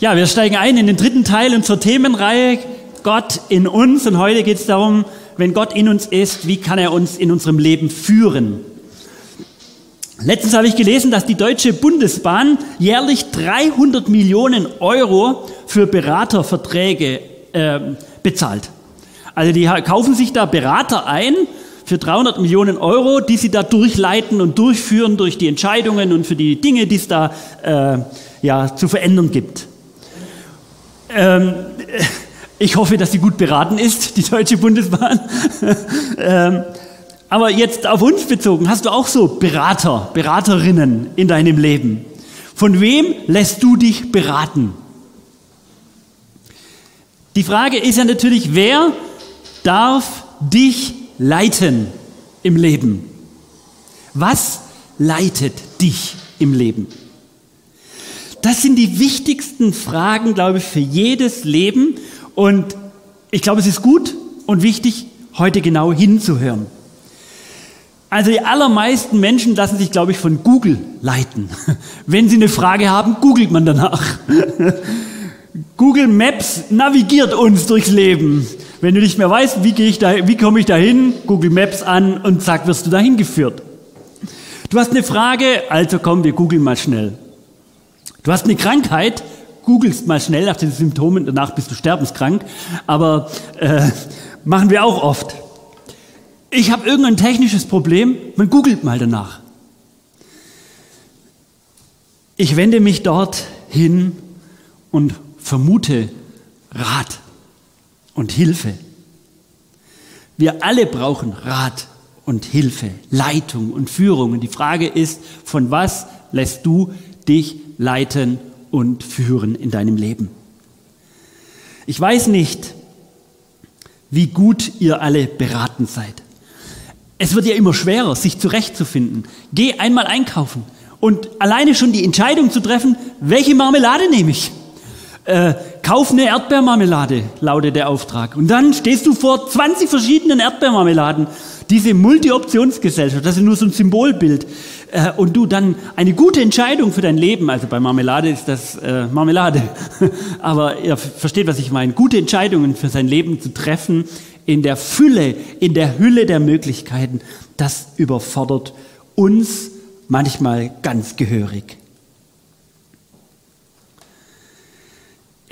Ja, wir steigen ein in den dritten Teil unserer Themenreihe Gott in uns und heute geht es darum, wenn Gott in uns ist, wie kann er uns in unserem Leben führen? Letztens habe ich gelesen, dass die Deutsche Bundesbahn jährlich 300 Millionen Euro für Beraterverträge äh, bezahlt. Also die kaufen sich da Berater ein für 300 Millionen Euro, die sie da durchleiten und durchführen durch die Entscheidungen und für die Dinge, die es da äh, ja, zu verändern gibt. Ähm, ich hoffe, dass sie gut beraten ist, die Deutsche Bundesbahn. ähm, aber jetzt auf uns bezogen, hast du auch so Berater, Beraterinnen in deinem Leben? Von wem lässt du dich beraten? Die Frage ist ja natürlich, wer darf dich leiten im Leben? Was leitet dich im Leben? Das sind die wichtigsten Fragen, glaube ich, für jedes Leben. Und ich glaube, es ist gut und wichtig, heute genau hinzuhören. Also die allermeisten Menschen lassen sich, glaube ich, von Google leiten. Wenn sie eine Frage haben, googelt man danach. Google Maps navigiert uns durchs Leben. Wenn du nicht mehr weißt, wie, ich da, wie komme ich da hin, Google Maps an und zack, wirst du dahin geführt. Du hast eine Frage, also komm, wir googeln mal schnell. Du hast eine Krankheit, googelst mal schnell nach den Symptomen, danach bist du sterbenskrank, aber äh, machen wir auch oft. Ich habe irgendein technisches Problem, man googelt mal danach. Ich wende mich dort hin und vermute Rat und Hilfe. Wir alle brauchen Rat und Hilfe, Leitung und Führung. Und die Frage ist, von was lässt du dich leiten und führen in deinem Leben. Ich weiß nicht, wie gut ihr alle beraten seid. Es wird ja immer schwerer, sich zurechtzufinden. Geh einmal einkaufen und alleine schon die Entscheidung zu treffen, welche Marmelade nehme ich. Äh, kauf eine Erdbeermarmelade, lautet der Auftrag. Und dann stehst du vor 20 verschiedenen Erdbeermarmeladen diese Multi-Optionsgesellschaft, das ist nur so ein Symbolbild. Äh, und du dann eine gute Entscheidung für dein Leben, also bei Marmelade ist das äh, Marmelade, aber ihr versteht, was ich meine, gute Entscheidungen für sein Leben zu treffen in der Fülle, in der Hülle der Möglichkeiten, das überfordert uns manchmal ganz gehörig.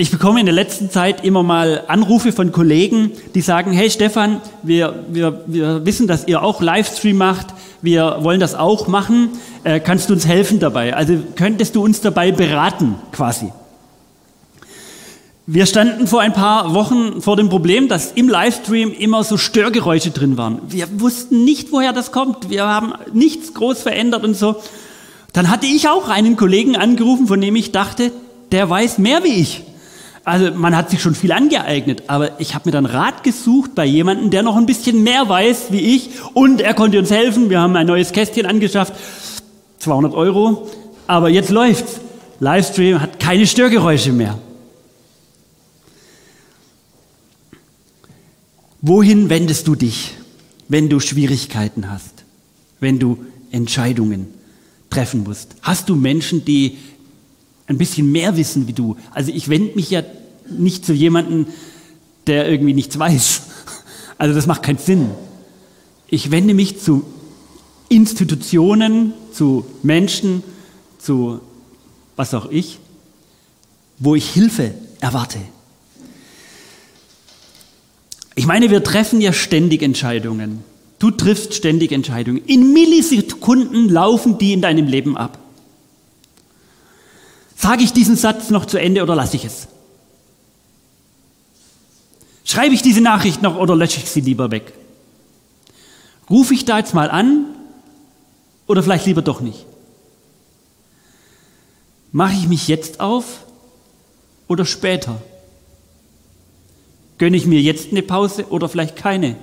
Ich bekomme in der letzten Zeit immer mal Anrufe von Kollegen, die sagen, hey Stefan, wir, wir, wir wissen, dass ihr auch Livestream macht, wir wollen das auch machen, äh, kannst du uns helfen dabei? Also könntest du uns dabei beraten quasi? Wir standen vor ein paar Wochen vor dem Problem, dass im Livestream immer so Störgeräusche drin waren. Wir wussten nicht, woher das kommt. Wir haben nichts groß verändert und so. Dann hatte ich auch einen Kollegen angerufen, von dem ich dachte, der weiß mehr wie ich. Also man hat sich schon viel angeeignet, aber ich habe mir dann Rat gesucht bei jemandem, der noch ein bisschen mehr weiß wie ich und er konnte uns helfen. Wir haben ein neues Kästchen angeschafft, 200 Euro, aber jetzt läuft's. Livestream hat keine Störgeräusche mehr. Wohin wendest du dich, wenn du Schwierigkeiten hast, wenn du Entscheidungen treffen musst? Hast du Menschen, die ein bisschen mehr wissen wie du. Also ich wende mich ja nicht zu jemandem, der irgendwie nichts weiß. Also das macht keinen Sinn. Ich wende mich zu Institutionen, zu Menschen, zu was auch ich, wo ich Hilfe erwarte. Ich meine, wir treffen ja ständig Entscheidungen. Du triffst ständig Entscheidungen. In Millisekunden laufen die in deinem Leben ab. Sage ich diesen Satz noch zu Ende oder lasse ich es? Schreibe ich diese Nachricht noch oder lösche ich sie lieber weg? Rufe ich da jetzt mal an oder vielleicht lieber doch nicht? Mache ich mich jetzt auf oder später? Gönne ich mir jetzt eine Pause oder vielleicht keine?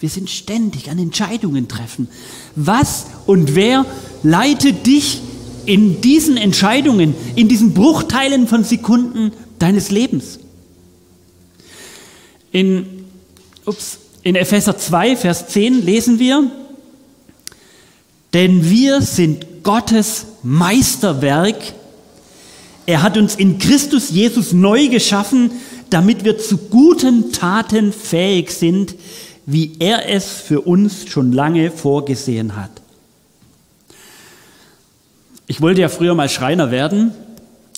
Wir sind ständig an Entscheidungen treffen. Was und wer leitet dich in diesen Entscheidungen, in diesen Bruchteilen von Sekunden deines Lebens. In, ups, in Epheser 2, Vers 10 lesen wir, denn wir sind Gottes Meisterwerk. Er hat uns in Christus Jesus neu geschaffen, damit wir zu guten Taten fähig sind, wie er es für uns schon lange vorgesehen hat. Ich wollte ja früher mal Schreiner werden.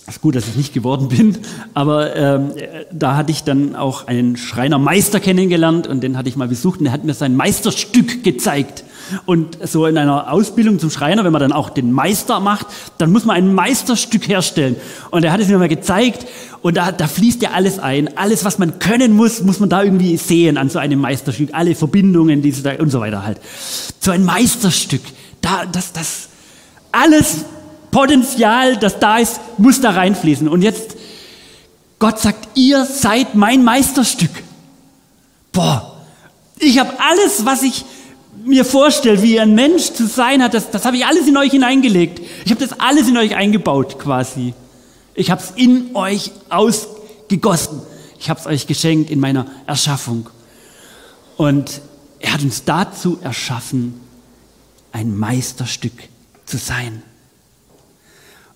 Ist gut, dass ich nicht geworden bin, aber ähm, da hatte ich dann auch einen Schreinermeister kennengelernt und den hatte ich mal besucht und der hat mir sein Meisterstück gezeigt. Und so in einer Ausbildung zum Schreiner, wenn man dann auch den Meister macht, dann muss man ein Meisterstück herstellen. Und er hat es mir mal gezeigt und da, da fließt ja alles ein. Alles, was man können muss, muss man da irgendwie sehen an so einem Meisterstück. Alle Verbindungen diese und so weiter halt. So ein Meisterstück, da, das, das, alles Potenzial, das da ist, muss da reinfließen. Und jetzt, Gott sagt, ihr seid mein Meisterstück. Boah, ich habe alles, was ich mir vorstelle, wie ein Mensch zu sein hat, das, das habe ich alles in euch hineingelegt. Ich habe das alles in euch eingebaut quasi. Ich habe es in euch ausgegossen. Ich habe es euch geschenkt in meiner Erschaffung. Und er hat uns dazu erschaffen, ein Meisterstück zu sein.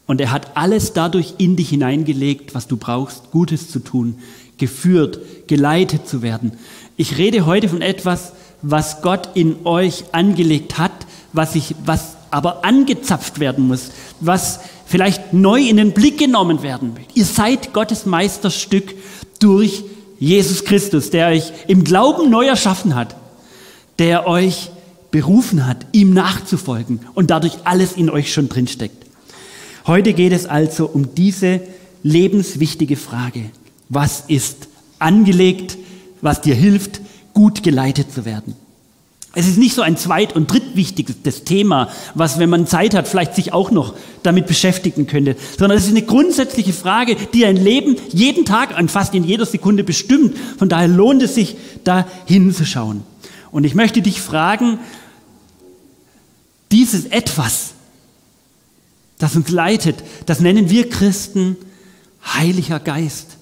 Und er hat alles dadurch in dich hineingelegt, was du brauchst, Gutes zu tun, geführt, geleitet zu werden. Ich rede heute von etwas, was Gott in euch angelegt hat, was, ich, was aber angezapft werden muss, was vielleicht neu in den Blick genommen werden will. Ihr seid Gottes Meisterstück durch Jesus Christus, der euch im Glauben neu erschaffen hat, der euch berufen hat, ihm nachzufolgen und dadurch alles in euch schon drinsteckt. Heute geht es also um diese lebenswichtige Frage. Was ist angelegt, was dir hilft, gut geleitet zu werden? Es ist nicht so ein zweit- und drittwichtiges Thema, was, wenn man Zeit hat, vielleicht sich auch noch damit beschäftigen könnte, sondern es ist eine grundsätzliche Frage, die ein Leben jeden Tag an fast in jeder Sekunde bestimmt. Von daher lohnt es sich, da hinzuschauen. Und ich möchte dich fragen, dieses Etwas, das uns leitet, das nennen wir Christen Heiliger Geist.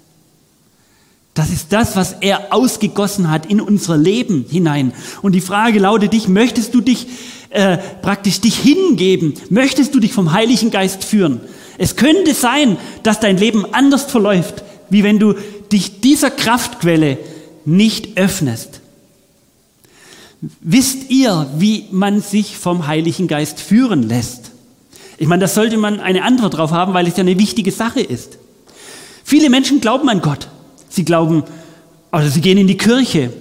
Das ist das, was er ausgegossen hat in unser Leben hinein. Und die Frage lautet dich, möchtest du dich äh, praktisch dich hingeben? Möchtest du dich vom Heiligen Geist führen? Es könnte sein, dass dein Leben anders verläuft, wie wenn du dich dieser Kraftquelle nicht öffnest. Wisst ihr, wie man sich vom Heiligen Geist führen lässt? Ich meine, da sollte man eine Antwort drauf haben, weil es ja eine wichtige Sache ist. Viele Menschen glauben an Gott. Sie glauben, also sie gehen in die Kirche.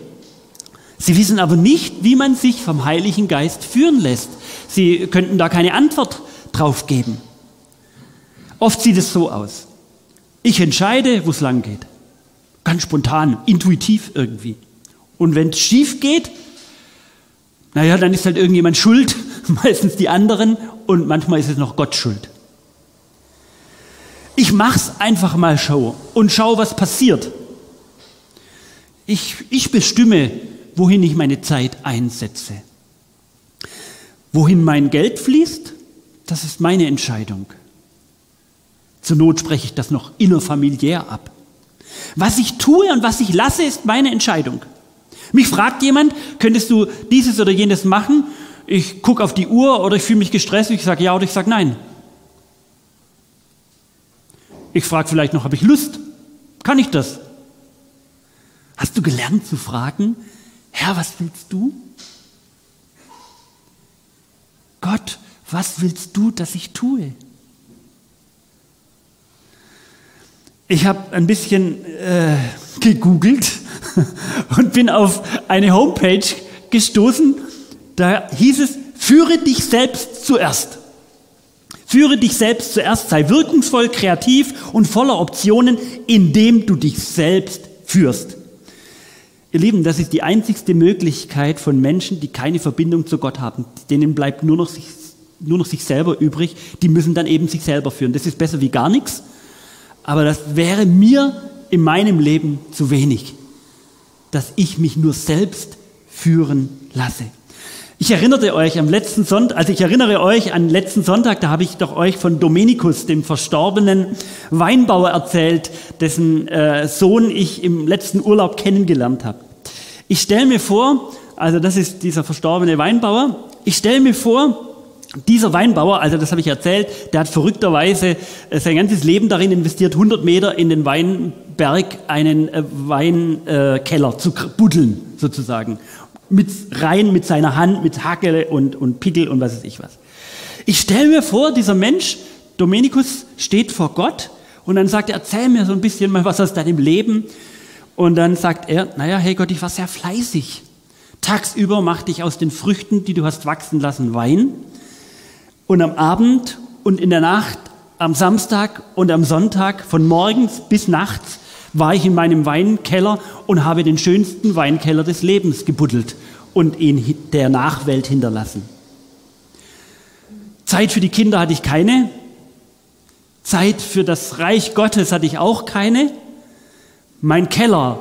Sie wissen aber nicht, wie man sich vom Heiligen Geist führen lässt. Sie könnten da keine Antwort drauf geben. Oft sieht es so aus. Ich entscheide, wo es lang geht. Ganz spontan, intuitiv irgendwie. Und wenn es schief geht, naja, dann ist halt irgendjemand schuld, meistens die anderen, und manchmal ist es noch Gott schuld. Ich mach's einfach mal schau und schau, was passiert. Ich, ich bestimme, wohin ich meine Zeit einsetze. Wohin mein Geld fließt, das ist meine Entscheidung. Zur Not spreche ich das noch innerfamiliär ab. Was ich tue und was ich lasse, ist meine Entscheidung. Mich fragt jemand, könntest du dieses oder jenes machen? Ich gucke auf die Uhr oder ich fühle mich gestresst, ich sage ja oder ich sage nein. Ich frage vielleicht noch, habe ich Lust? Kann ich das? Hast du gelernt zu fragen, Herr, was willst du? Gott, was willst du, dass ich tue? Ich habe ein bisschen äh, gegoogelt und bin auf eine Homepage gestoßen, da hieß es, führe dich selbst zuerst. Führe dich selbst zuerst, sei wirkungsvoll, kreativ und voller Optionen, indem du dich selbst führst. Ihr Lieben, das ist die einzigste Möglichkeit von Menschen, die keine Verbindung zu Gott haben. Denen bleibt nur noch, sich, nur noch sich selber übrig. Die müssen dann eben sich selber führen. Das ist besser wie gar nichts. Aber das wäre mir in meinem Leben zu wenig, dass ich mich nur selbst führen lasse. Ich erinnerte euch am letzten Sonntag, also ich erinnere euch an letzten Sonntag, da habe ich doch euch von Dominikus, dem verstorbenen Weinbauer, erzählt, dessen äh, Sohn ich im letzten Urlaub kennengelernt habe. Ich stelle mir vor, also das ist dieser verstorbene Weinbauer, ich stelle mir vor, Dieser Weinbauer, also das habe ich erzählt, der hat verrückterweise äh, sein ganzes Leben darin investiert, 100 Meter in den Weinberg einen äh, Weinkeller zu buddeln, sozusagen. Mit, rein mit seiner Hand, mit Hacke und, und Pickel und was weiß ich was. Ich stelle mir vor, dieser Mensch, Dominikus, steht vor Gott und dann sagt er, erzähl mir so ein bisschen mal was aus deinem Leben. Und dann sagt er, naja, hey Gott, ich war sehr fleißig. Tagsüber machte ich aus den Früchten, die du hast wachsen lassen, Wein. Und am Abend und in der Nacht, am Samstag und am Sonntag, von morgens bis nachts, war ich in meinem Weinkeller und habe den schönsten Weinkeller des Lebens gebuddelt und ihn der Nachwelt hinterlassen. Zeit für die Kinder hatte ich keine. Zeit für das Reich Gottes hatte ich auch keine. Mein Keller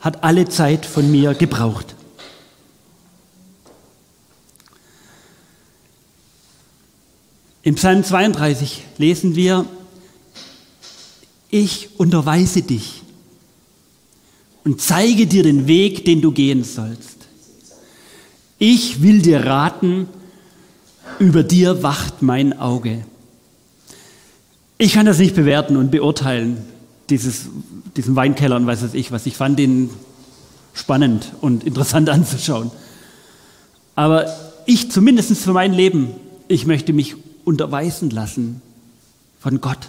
hat alle Zeit von mir gebraucht. Im Psalm 32 lesen wir, ich unterweise dich und zeige dir den Weg, den du gehen sollst. Ich will dir raten, über dir wacht mein Auge. Ich kann das nicht bewerten und beurteilen, dieses, diesen Weinkeller und weiß ich was. Ich fand den spannend und interessant anzuschauen. Aber ich zumindest für mein Leben, ich möchte mich unterweisen lassen von Gott.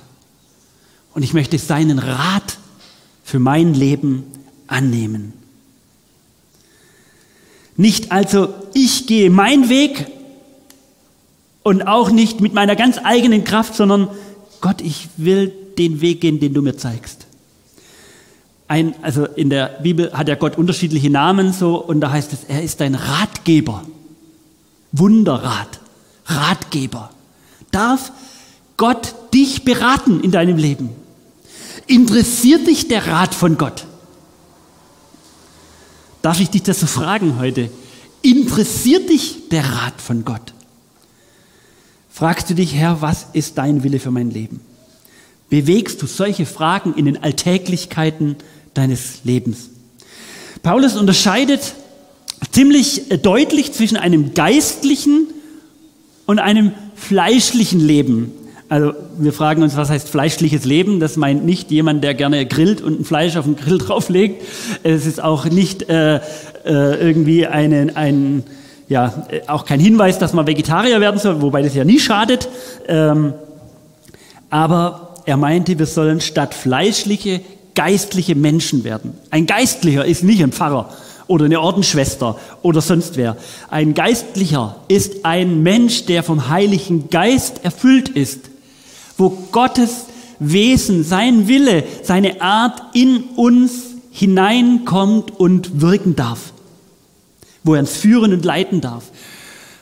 Und ich möchte seinen Rat für mein Leben annehmen. Nicht also, ich gehe meinen Weg und auch nicht mit meiner ganz eigenen Kraft, sondern Gott, ich will den Weg gehen, den du mir zeigst. Ein, also in der Bibel hat ja Gott unterschiedliche Namen so und da heißt es, er ist dein Ratgeber. Wunderrat, Ratgeber. Darf Gott dich beraten in deinem Leben? Interessiert dich der Rat von Gott? Darf ich dich so fragen heute? Interessiert dich der Rat von Gott? Fragst du dich, Herr, was ist dein Wille für mein Leben? Bewegst du solche Fragen in den Alltäglichkeiten deines Lebens? Paulus unterscheidet ziemlich deutlich zwischen einem geistlichen und einem fleischlichen Leben. Also wir fragen uns, was heißt fleischliches Leben? Das meint nicht jemand, der gerne grillt und ein Fleisch auf den Grill drauflegt. Es ist auch nicht äh, äh, irgendwie einen, ein, ja, auch kein Hinweis, dass man Vegetarier werden soll, wobei das ja nie schadet. Ähm, aber er meinte, wir sollen statt fleischliche, geistliche Menschen werden. Ein Geistlicher ist nicht ein Pfarrer oder eine Ordensschwester oder sonst wer. Ein Geistlicher ist ein Mensch, der vom Heiligen Geist erfüllt ist, wo Gottes Wesen, sein Wille, seine Art in uns hineinkommt und wirken darf, wo er uns führen und leiten darf.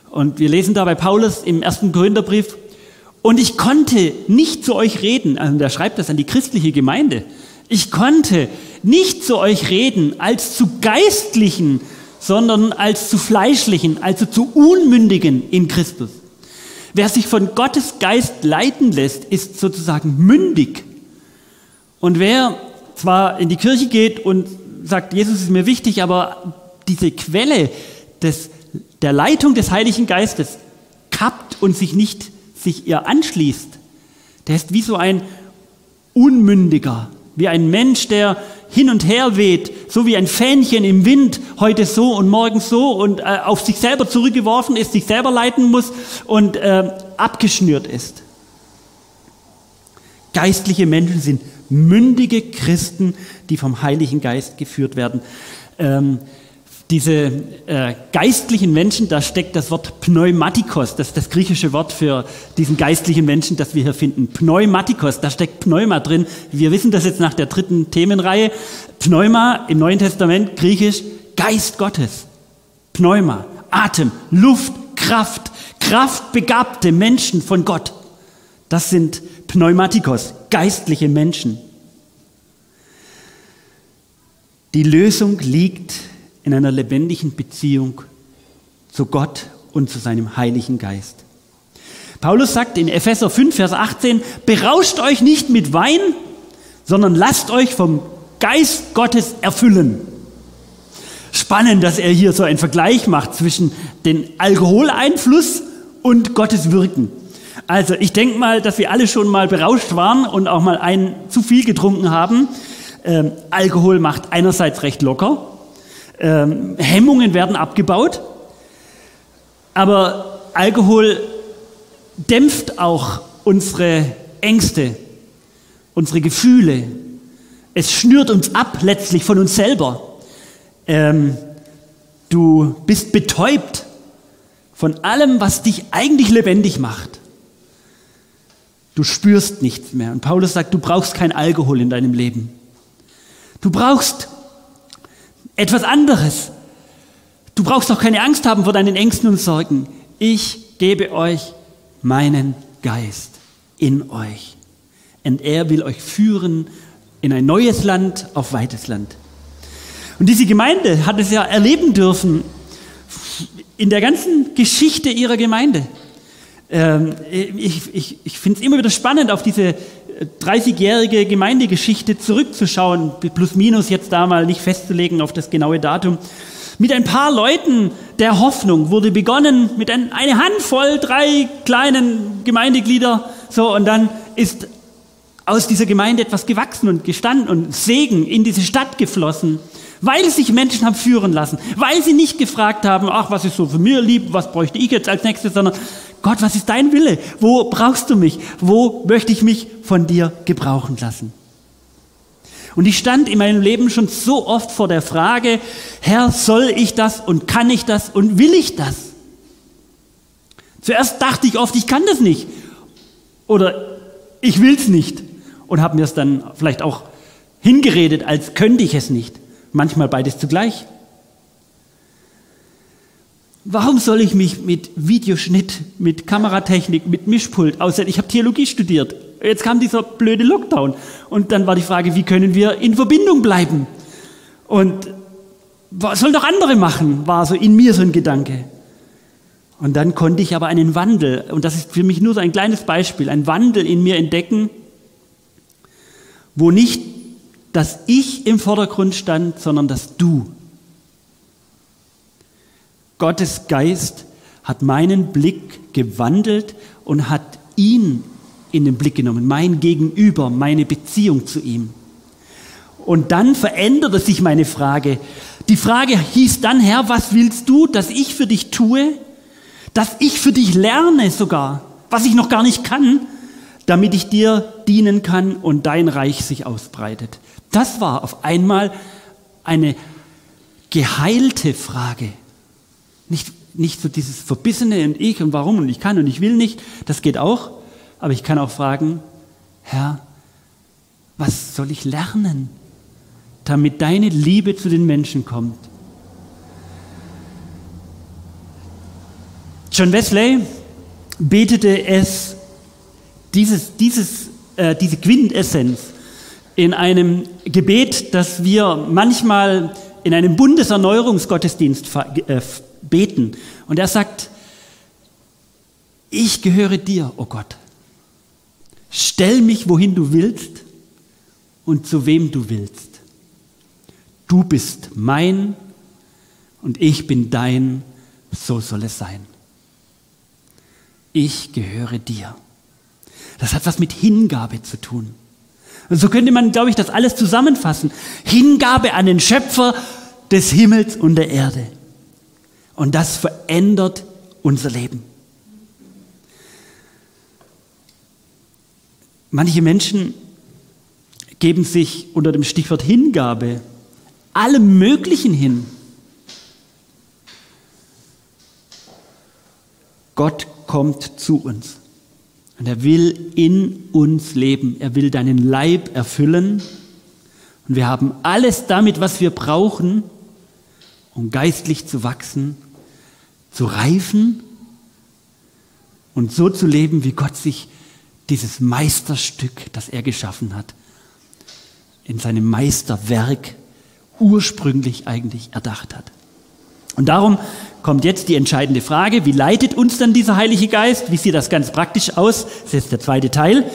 Und wir lesen da bei Paulus im ersten Korintherbrief, und ich konnte nicht zu euch reden, also der schreibt das an die christliche Gemeinde, ich konnte nicht zu euch reden als zu Geistlichen, sondern als zu Fleischlichen, also zu Unmündigen in Christus. Wer sich von Gottes Geist leiten lässt, ist sozusagen mündig. Und wer zwar in die Kirche geht und sagt, Jesus ist mir wichtig, aber diese Quelle des, der Leitung des Heiligen Geistes kappt und sich nicht sich ihr anschließt, der ist wie so ein Unmündiger, wie ein Mensch, der hin und her weht, so wie ein Fähnchen im Wind, heute so und morgen so und äh, auf sich selber zurückgeworfen ist, sich selber leiten muss und äh, abgeschnürt ist. Geistliche Menschen sind mündige Christen, die vom Heiligen Geist geführt werden. Ähm, diese äh, geistlichen Menschen, da steckt das Wort Pneumatikos, das ist das griechische Wort für diesen geistlichen Menschen, das wir hier finden. Pneumatikos, da steckt Pneuma drin. Wir wissen das jetzt nach der dritten Themenreihe. Pneuma im Neuen Testament, griechisch, Geist Gottes. Pneuma, Atem, Luft, Kraft, kraftbegabte Menschen von Gott. Das sind Pneumatikos, geistliche Menschen. Die Lösung liegt in einer lebendigen Beziehung zu Gott und zu seinem Heiligen Geist. Paulus sagt in Epheser 5, Vers 18, berauscht euch nicht mit Wein, sondern lasst euch vom Geist Gottes erfüllen. Spannend, dass er hier so einen Vergleich macht zwischen dem Alkoholeinfluss und Gottes Wirken. Also ich denke mal, dass wir alle schon mal berauscht waren und auch mal ein zu viel getrunken haben. Ähm, Alkohol macht einerseits recht locker, ähm, Hemmungen werden abgebaut, aber Alkohol dämpft auch unsere Ängste, unsere Gefühle. Es schnürt uns ab letztlich von uns selber. Ähm, du bist betäubt von allem, was dich eigentlich lebendig macht. Du spürst nichts mehr. Und Paulus sagt, du brauchst kein Alkohol in deinem Leben. Du brauchst etwas anderes. Du brauchst auch keine Angst haben vor deinen Ängsten und Sorgen. Ich gebe euch meinen Geist in euch. Und er will euch führen in ein neues Land, auf weites Land. Und diese Gemeinde hat es ja erleben dürfen in der ganzen Geschichte ihrer Gemeinde. Ähm, ich ich, ich finde es immer wieder spannend, auf diese 30-jährige Gemeindegeschichte zurückzuschauen, plus minus jetzt da mal nicht festzulegen auf das genaue Datum. Mit ein paar Leuten der Hoffnung wurde begonnen mit ein, eine Handvoll, drei kleinen Gemeindeglieder, so, und dann ist aus dieser Gemeinde etwas gewachsen und gestanden und Segen in diese Stadt geflossen, weil sich Menschen haben führen lassen, weil sie nicht gefragt haben, ach, was ist so für mir lieb, was bräuchte ich jetzt als nächstes, sondern Gott, was ist dein Wille? Wo brauchst du mich? Wo möchte ich mich von dir gebrauchen lassen? Und ich stand in meinem Leben schon so oft vor der Frage, Herr, soll ich das und kann ich das und will ich das? Zuerst dachte ich oft, ich kann das nicht oder ich will es nicht und habe mir es dann vielleicht auch hingeredet, als könnte ich es nicht. Manchmal beides zugleich. Warum soll ich mich mit Videoschnitt, mit Kameratechnik, mit Mischpult aussetzen? Ich habe Theologie studiert. Jetzt kam dieser blöde Lockdown. Und dann war die Frage, wie können wir in Verbindung bleiben? Und was sollen doch andere machen, war so in mir so ein Gedanke. Und dann konnte ich aber einen Wandel, und das ist für mich nur so ein kleines Beispiel, einen Wandel in mir entdecken, wo nicht das Ich im Vordergrund stand, sondern das Du. Gottes Geist hat meinen Blick gewandelt und hat ihn in den Blick genommen, mein Gegenüber, meine Beziehung zu ihm. Und dann veränderte sich meine Frage. Die Frage hieß dann, Herr, was willst du, dass ich für dich tue? Dass ich für dich lerne sogar, was ich noch gar nicht kann, damit ich dir dienen kann und dein Reich sich ausbreitet. Das war auf einmal eine geheilte Frage. Nicht, nicht so dieses Verbissene und ich und warum und ich kann und ich will nicht, das geht auch. Aber ich kann auch fragen, Herr, was soll ich lernen, damit deine Liebe zu den Menschen kommt? John Wesley betete es, dieses, dieses, äh, diese Quintessenz in einem Gebet, das wir manchmal in einem Bundeserneuerungsgottesdienst äh, beten. Und er sagt, ich gehöre dir, o oh Gott. Stell mich, wohin du willst und zu wem du willst. Du bist mein und ich bin dein, so soll es sein. Ich gehöre dir. Das hat was mit Hingabe zu tun. Und so könnte man, glaube ich, das alles zusammenfassen. Hingabe an den Schöpfer des Himmels und der Erde. Und das verändert unser Leben. Manche Menschen geben sich unter dem Stichwort Hingabe allem Möglichen hin. Gott kommt zu uns und er will in uns leben. Er will deinen Leib erfüllen und wir haben alles damit, was wir brauchen, um geistlich zu wachsen zu reifen und so zu leben, wie Gott sich dieses Meisterstück, das er geschaffen hat, in seinem Meisterwerk ursprünglich eigentlich erdacht hat. Und darum kommt jetzt die entscheidende Frage, wie leitet uns dann dieser Heilige Geist? Wie sieht das ganz praktisch aus? Das ist jetzt der zweite Teil.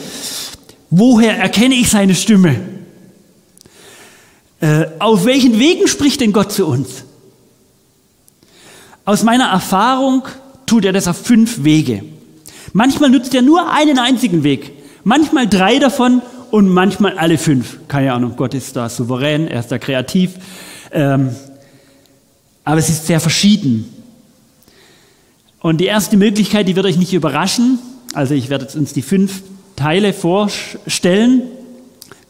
Woher erkenne ich seine Stimme? Äh, auf welchen Wegen spricht denn Gott zu uns? Aus meiner Erfahrung tut er das auf fünf Wege. Manchmal nutzt er nur einen einzigen Weg, manchmal drei davon und manchmal alle fünf. Keine Ahnung, Gott ist da souverän, er ist da kreativ. Ähm, aber es ist sehr verschieden. Und die erste Möglichkeit, die wird euch nicht überraschen. Also ich werde uns die fünf Teile vorstellen.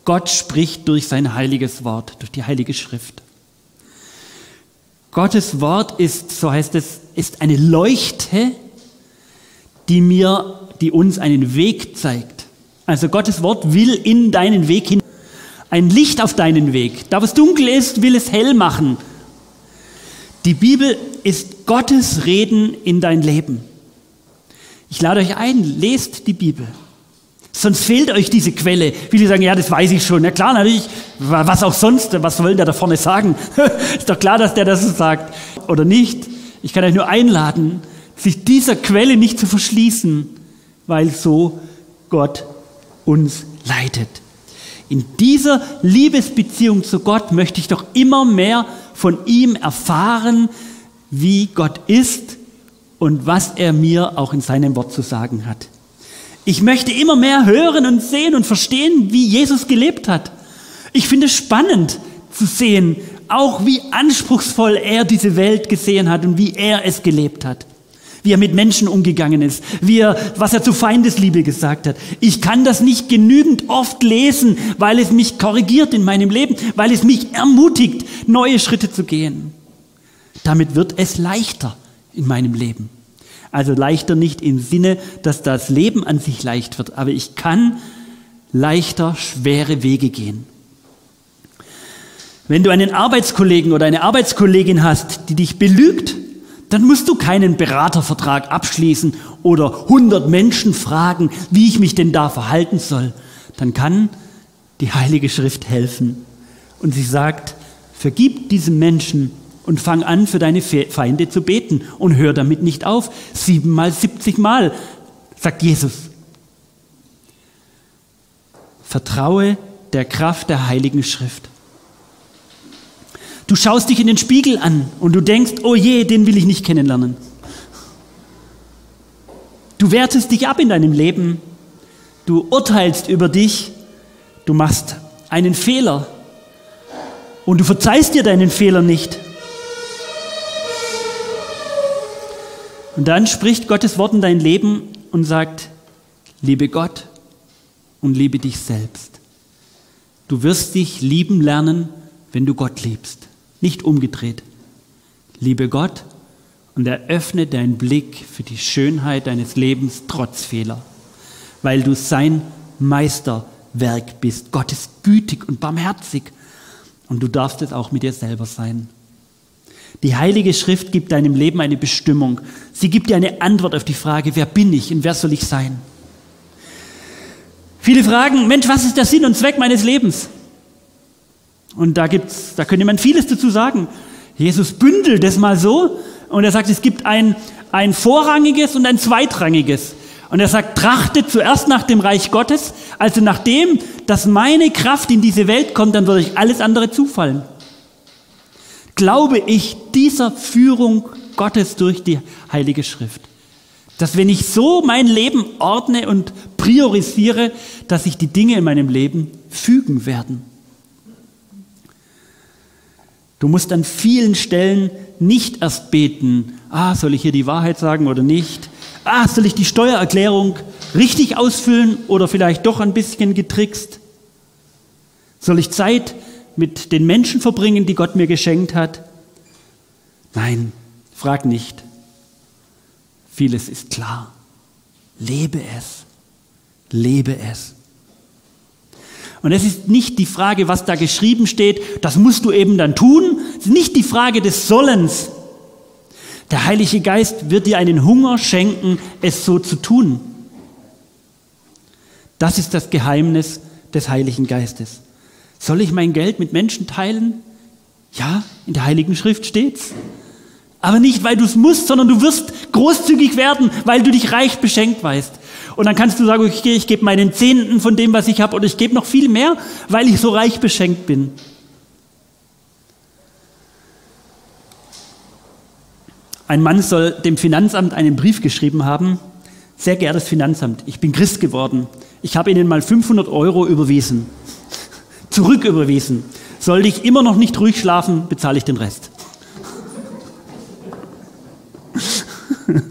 Gott spricht durch sein heiliges Wort, durch die heilige Schrift. Gottes Wort ist, so heißt es, ist eine Leuchte, die mir, die uns einen Weg zeigt. Also Gottes Wort will in deinen Weg hin ein Licht auf deinen Weg. Da was dunkel ist, will es hell machen. Die Bibel ist Gottes Reden in dein Leben. Ich lade euch ein, lest die Bibel. Sonst fehlt euch diese Quelle. Viele sagen, ja, das weiß ich schon. Ja klar, natürlich, was auch sonst, was soll der da vorne sagen? ist doch klar, dass der das so sagt. Oder nicht. Ich kann euch nur einladen, sich dieser Quelle nicht zu verschließen, weil so Gott uns leitet. In dieser Liebesbeziehung zu Gott möchte ich doch immer mehr von ihm erfahren, wie Gott ist und was er mir auch in seinem Wort zu sagen hat. Ich möchte immer mehr hören und sehen und verstehen, wie Jesus gelebt hat. Ich finde es spannend zu sehen, auch wie anspruchsvoll er diese Welt gesehen hat und wie er es gelebt hat. Wie er mit Menschen umgegangen ist, wie er, was er zu Feindesliebe gesagt hat. Ich kann das nicht genügend oft lesen, weil es mich korrigiert in meinem Leben, weil es mich ermutigt, neue Schritte zu gehen. Damit wird es leichter in meinem Leben. Also leichter nicht im Sinne, dass das Leben an sich leicht wird, aber ich kann leichter schwere Wege gehen. Wenn du einen Arbeitskollegen oder eine Arbeitskollegin hast, die dich belügt, dann musst du keinen Beratervertrag abschließen oder 100 Menschen fragen, wie ich mich denn da verhalten soll. Dann kann die Heilige Schrift helfen. Und sie sagt, vergib diesem Menschen und fang an, für deine Feinde zu beten und hör damit nicht auf. Siebenmal, siebzig Mal, sagt Jesus. Vertraue der Kraft der Heiligen Schrift. Du schaust dich in den Spiegel an und du denkst, oh je, den will ich nicht kennenlernen. Du wertest dich ab in deinem Leben. Du urteilst über dich. Du machst einen Fehler. Und du verzeihst dir deinen Fehler nicht. Und dann spricht Gottes Wort in dein Leben und sagt, liebe Gott und liebe dich selbst. Du wirst dich lieben lernen, wenn du Gott liebst, nicht umgedreht. Liebe Gott und eröffne deinen Blick für die Schönheit deines Lebens trotz Fehler, weil du sein Meisterwerk bist. Gott ist gütig und barmherzig und du darfst es auch mit dir selber sein. Die Heilige Schrift gibt deinem Leben eine Bestimmung. Sie gibt dir eine Antwort auf die Frage, wer bin ich und wer soll ich sein? Viele fragen, Mensch, was ist der Sinn und Zweck meines Lebens? Und da gibt's, da könnte man vieles dazu sagen. Jesus bündelt das mal so und er sagt, es gibt ein, ein vorrangiges und ein zweitrangiges. Und er sagt, trachtet zuerst nach dem Reich Gottes, also nach dem, dass meine Kraft in diese Welt kommt, dann wird euch alles andere zufallen glaube ich dieser Führung Gottes durch die Heilige Schrift. Dass wenn ich so mein Leben ordne und priorisiere, dass sich die Dinge in meinem Leben fügen werden. Du musst an vielen Stellen nicht erst beten, ah, soll ich hier die Wahrheit sagen oder nicht? Ah, soll ich die Steuererklärung richtig ausfüllen oder vielleicht doch ein bisschen getrickst? Soll ich Zeit mit den Menschen verbringen, die Gott mir geschenkt hat? Nein, frag nicht. Vieles ist klar. Lebe es. Lebe es. Und es ist nicht die Frage, was da geschrieben steht, das musst du eben dann tun. Es ist nicht die Frage des Sollens. Der Heilige Geist wird dir einen Hunger schenken, es so zu tun. Das ist das Geheimnis des Heiligen Geistes. Soll ich mein Geld mit Menschen teilen? Ja, in der Heiligen Schrift steht's. Aber nicht, weil du es musst, sondern du wirst großzügig werden, weil du dich reich beschenkt weißt. Und dann kannst du sagen, okay, ich gebe meinen Zehnten von dem, was ich habe, oder ich gebe noch viel mehr, weil ich so reich beschenkt bin. Ein Mann soll dem Finanzamt einen Brief geschrieben haben. Sehr geehrtes Finanzamt, ich bin Christ geworden. Ich habe Ihnen mal 500 Euro überwiesen, zurücküberwiesen. Sollte ich immer noch nicht ruhig schlafen, bezahle ich den Rest.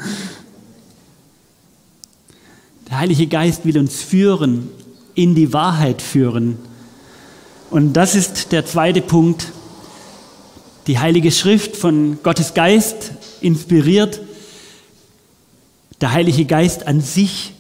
Der Heilige Geist will uns führen, in die Wahrheit führen. Und das ist der zweite Punkt. Die Heilige Schrift von Gottes Geist inspiriert. Der Heilige Geist an sich.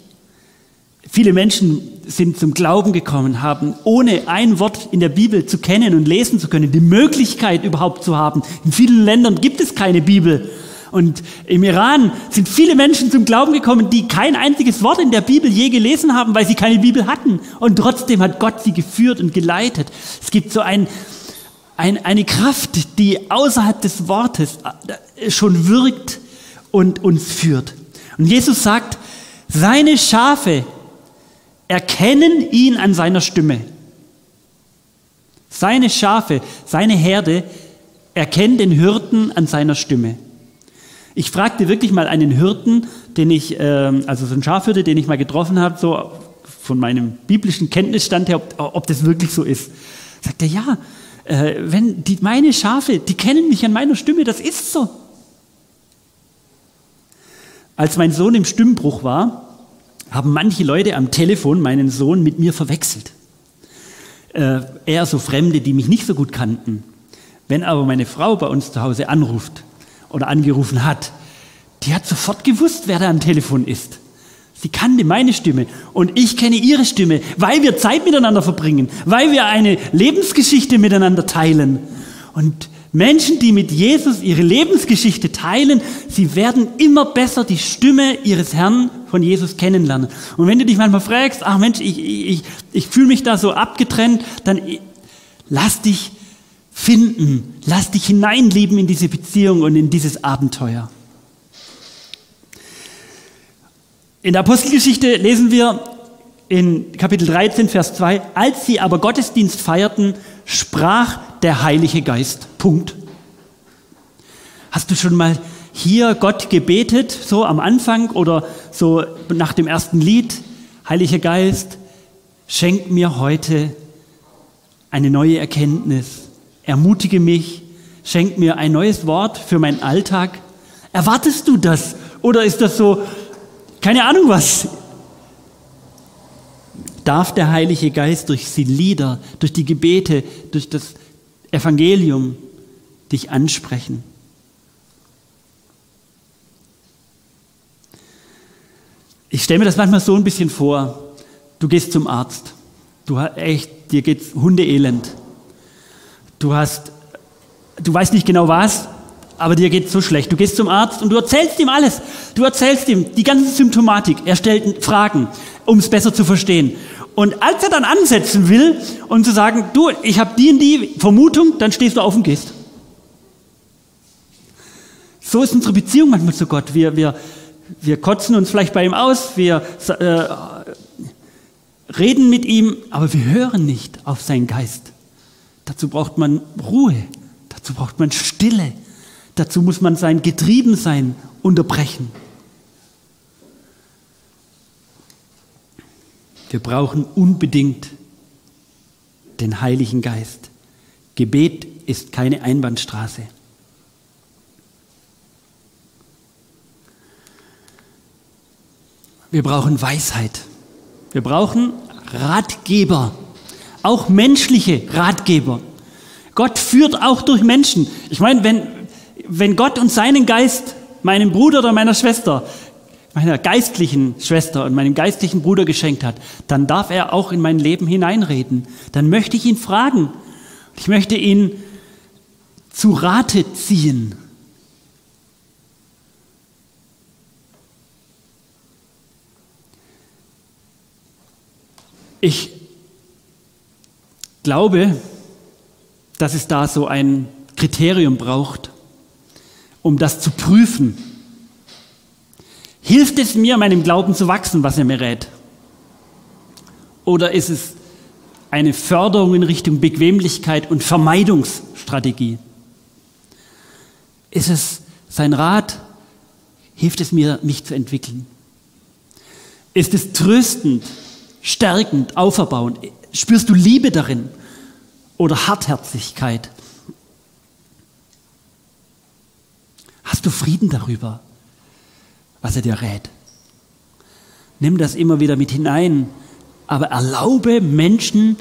Viele Menschen sind zum Glauben gekommen, haben ohne ein Wort in der Bibel zu kennen und lesen zu können, die Möglichkeit überhaupt zu haben. In vielen Ländern gibt es keine Bibel. Und im Iran sind viele Menschen zum Glauben gekommen, die kein einziges Wort in der Bibel je gelesen haben, weil sie keine Bibel hatten. Und trotzdem hat Gott sie geführt und geleitet. Es gibt so ein, ein, eine Kraft, die außerhalb des Wortes äh, schon wirkt und uns führt. Und Jesus sagt, seine Schafe erkennen ihn an seiner Stimme. Seine Schafe, seine Herde erkennen den Hirten an seiner Stimme. Ich fragte wirklich mal einen Hirten, den ich, äh, also so einen Schafhirte, den ich mal getroffen habe, so von meinem biblischen Kenntnisstand her, ob, ob das wirklich so ist. Sagt er, ja, äh, wenn die, meine Schafe, die kennen mich an meiner Stimme, das ist so. Als mein Sohn im Stimmbruch war, haben manche Leute am Telefon meinen Sohn mit mir verwechselt. Äh, eher so Fremde, die mich nicht so gut kannten. Wenn aber meine Frau bei uns zu Hause anruft, oder angerufen hat, die hat sofort gewusst, wer da am Telefon ist. Sie kannte meine Stimme und ich kenne ihre Stimme, weil wir Zeit miteinander verbringen, weil wir eine Lebensgeschichte miteinander teilen. Und Menschen, die mit Jesus ihre Lebensgeschichte teilen, sie werden immer besser die Stimme ihres Herrn von Jesus kennenlernen. Und wenn du dich manchmal fragst, ach Mensch, ich, ich, ich, fühle mich da so abgetrennt, dann lass dich finden. Lass dich hineinleben in diese Beziehung und in dieses Abenteuer. In der Apostelgeschichte lesen wir in Kapitel 13, Vers 2, als sie aber Gottesdienst feierten, sprach der Heilige Geist. Punkt. Hast du schon mal hier Gott gebetet, so am Anfang oder so nach dem ersten Lied? Heiliger Geist, schenk mir heute eine neue Erkenntnis ermutige mich, schenk mir ein neues Wort für meinen Alltag. Erwartest du das? Oder ist das so, keine Ahnung was? Darf der Heilige Geist durch die Lieder, durch die Gebete, durch das Evangelium dich ansprechen? Ich stelle mir das manchmal so ein bisschen vor. Du gehst zum Arzt. Du echt, dir geht's Hundeelend. Du hast, du weißt nicht genau was, aber dir geht so schlecht. Du gehst zum Arzt und du erzählst ihm alles. Du erzählst ihm die ganze Symptomatik. Er stellt Fragen, um es besser zu verstehen. Und als er dann ansetzen will und zu sagen, du, ich habe die und die Vermutung, dann stehst du auf und gehst. So ist unsere Beziehung manchmal zu Gott. Wir, wir, wir kotzen uns vielleicht bei ihm aus, wir äh, reden mit ihm, aber wir hören nicht auf seinen Geist. Dazu braucht man Ruhe, dazu braucht man Stille, dazu muss man sein Getriebensein unterbrechen. Wir brauchen unbedingt den Heiligen Geist. Gebet ist keine Einbahnstraße. Wir brauchen Weisheit. Wir brauchen Ratgeber auch menschliche Ratgeber. Gott führt auch durch Menschen. Ich meine, wenn, wenn Gott uns seinen Geist meinem Bruder oder meiner Schwester, meiner geistlichen Schwester und meinem geistlichen Bruder geschenkt hat, dann darf er auch in mein Leben hineinreden. Dann möchte ich ihn fragen. Ich möchte ihn zu Rate ziehen. Ich glaube, dass es da so ein Kriterium braucht, um das zu prüfen. Hilft es mir, meinem Glauben zu wachsen, was er mir rät? Oder ist es eine Förderung in Richtung Bequemlichkeit und Vermeidungsstrategie? Ist es sein Rat hilft es mir, mich zu entwickeln? Ist es tröstend, stärkend, auferbauend? Spürst du Liebe darin oder Hartherzigkeit? Hast du Frieden darüber, was er dir rät? Nimm das immer wieder mit hinein, aber erlaube Menschen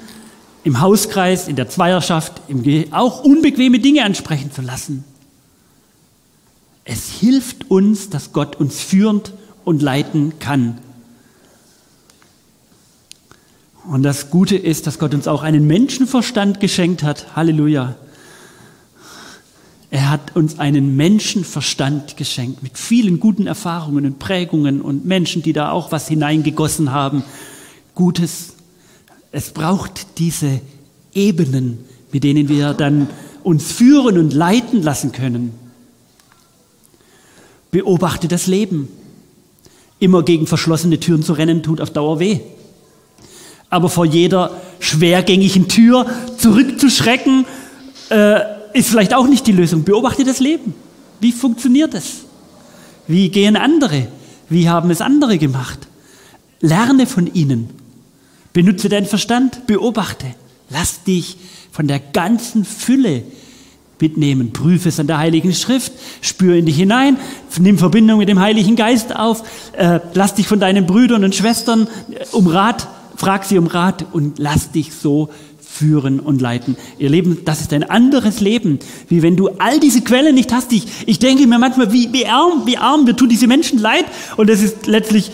im Hauskreis, in der Zweierschaft, auch unbequeme Dinge ansprechen zu lassen. Es hilft uns, dass Gott uns führen und leiten kann. Und das Gute ist, dass Gott uns auch einen Menschenverstand geschenkt hat. Halleluja. Er hat uns einen Menschenverstand geschenkt mit vielen guten Erfahrungen und Prägungen und Menschen, die da auch was hineingegossen haben. Gutes. Es braucht diese Ebenen, mit denen wir dann uns führen und leiten lassen können. Beobachte das Leben. Immer gegen verschlossene Türen zu rennen, tut auf Dauer weh aber vor jeder schwergängigen Tür zurückzuschrecken, äh, ist vielleicht auch nicht die Lösung. Beobachte das Leben. Wie funktioniert es? Wie gehen andere? Wie haben es andere gemacht? Lerne von ihnen. Benutze deinen Verstand, beobachte. Lass dich von der ganzen Fülle mitnehmen. Prüfe es an der Heiligen Schrift, spüre in dich hinein, nimm Verbindung mit dem Heiligen Geist auf, äh, lass dich von deinen Brüdern und Schwestern äh, um Rat frag sie um Rat und lass dich so führen und leiten. Ihr Leben, das ist ein anderes Leben, wie wenn du all diese Quellen nicht hast. Ich, ich denke mir manchmal, wie, wie arm, wie arm, wir tun diese Menschen leid und das ist letztlich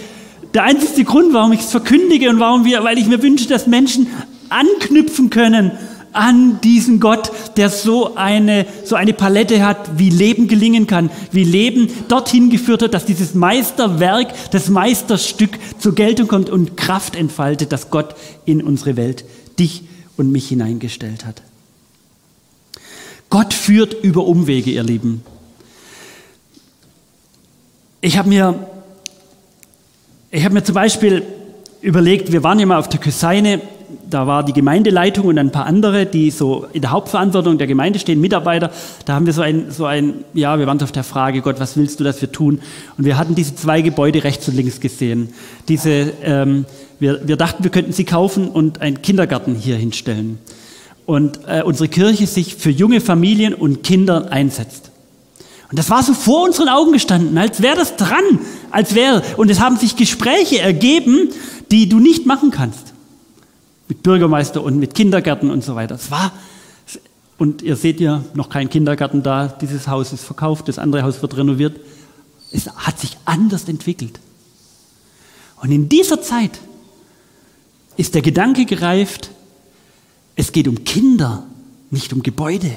der einzige Grund, warum ich es verkündige und warum wir, weil ich mir wünsche, dass Menschen anknüpfen können an diesen Gott, der so eine, so eine Palette hat, wie Leben gelingen kann, wie Leben dorthin geführt hat, dass dieses Meisterwerk, das Meisterstück zur Geltung kommt und Kraft entfaltet, dass Gott in unsere Welt dich und mich hineingestellt hat. Gott führt über Umwege, ihr Lieben. Ich habe mir, habe mir zum Beispiel überlegt, wir waren ja mal auf der Küsseine da war die Gemeindeleitung und ein paar andere, die so in der Hauptverantwortung der Gemeinde stehen, Mitarbeiter. Da haben wir so ein, so ein, ja, wir waren auf der Frage, Gott, was willst du, dass wir tun? Und wir hatten diese zwei Gebäude rechts und links gesehen. Diese, ähm, wir, wir dachten, wir könnten sie kaufen und einen Kindergarten hier hinstellen. Und äh, unsere Kirche sich für junge Familien und Kinder einsetzt. Und das war so vor unseren Augen gestanden, als wäre das dran, als wäre. Und es haben sich Gespräche ergeben, die du nicht machen kannst mit Bürgermeister und mit Kindergärten und so weiter. Es war, und ihr seht ja noch kein Kindergarten da, dieses Haus ist verkauft, das andere Haus wird renoviert. Es hat sich anders entwickelt. Und in dieser Zeit ist der Gedanke gereift, es geht um Kinder, nicht um Gebäude.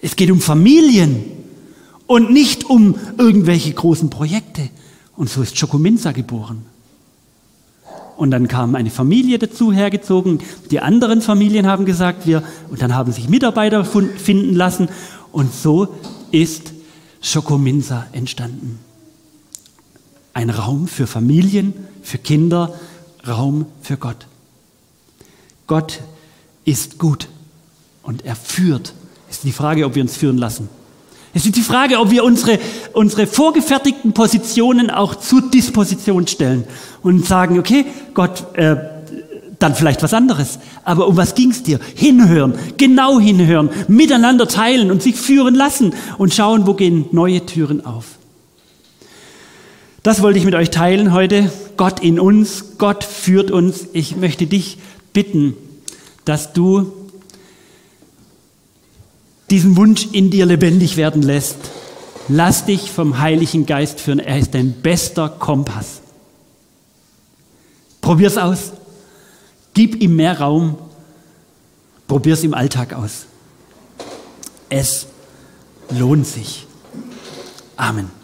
Es geht um Familien und nicht um irgendwelche großen Projekte. Und so ist Chocominza geboren. Und dann kam eine Familie dazu hergezogen. Die anderen Familien haben gesagt, wir, und dann haben sich Mitarbeiter finden lassen. Und so ist Schokominsa entstanden. Ein Raum für Familien, für Kinder, Raum für Gott. Gott ist gut und er führt. Es ist die Frage, ob wir uns führen lassen. Es ist die Frage, ob wir unsere, unsere vorgefertigten Positionen auch zur Disposition stellen und sagen, okay, Gott, äh, dann vielleicht was anderes. Aber um was ging es dir? Hinhören, genau hinhören, miteinander teilen und sich führen lassen und schauen, wo gehen neue Türen auf. Das wollte ich mit euch teilen heute. Gott in uns, Gott führt uns. Ich möchte dich bitten, dass du diesen Wunsch in dir lebendig werden lässt. Lass dich vom Heiligen Geist führen. Er ist dein bester Kompass. Probier's aus. Gib ihm mehr Raum. Probier's im Alltag aus. Es lohnt sich. Amen.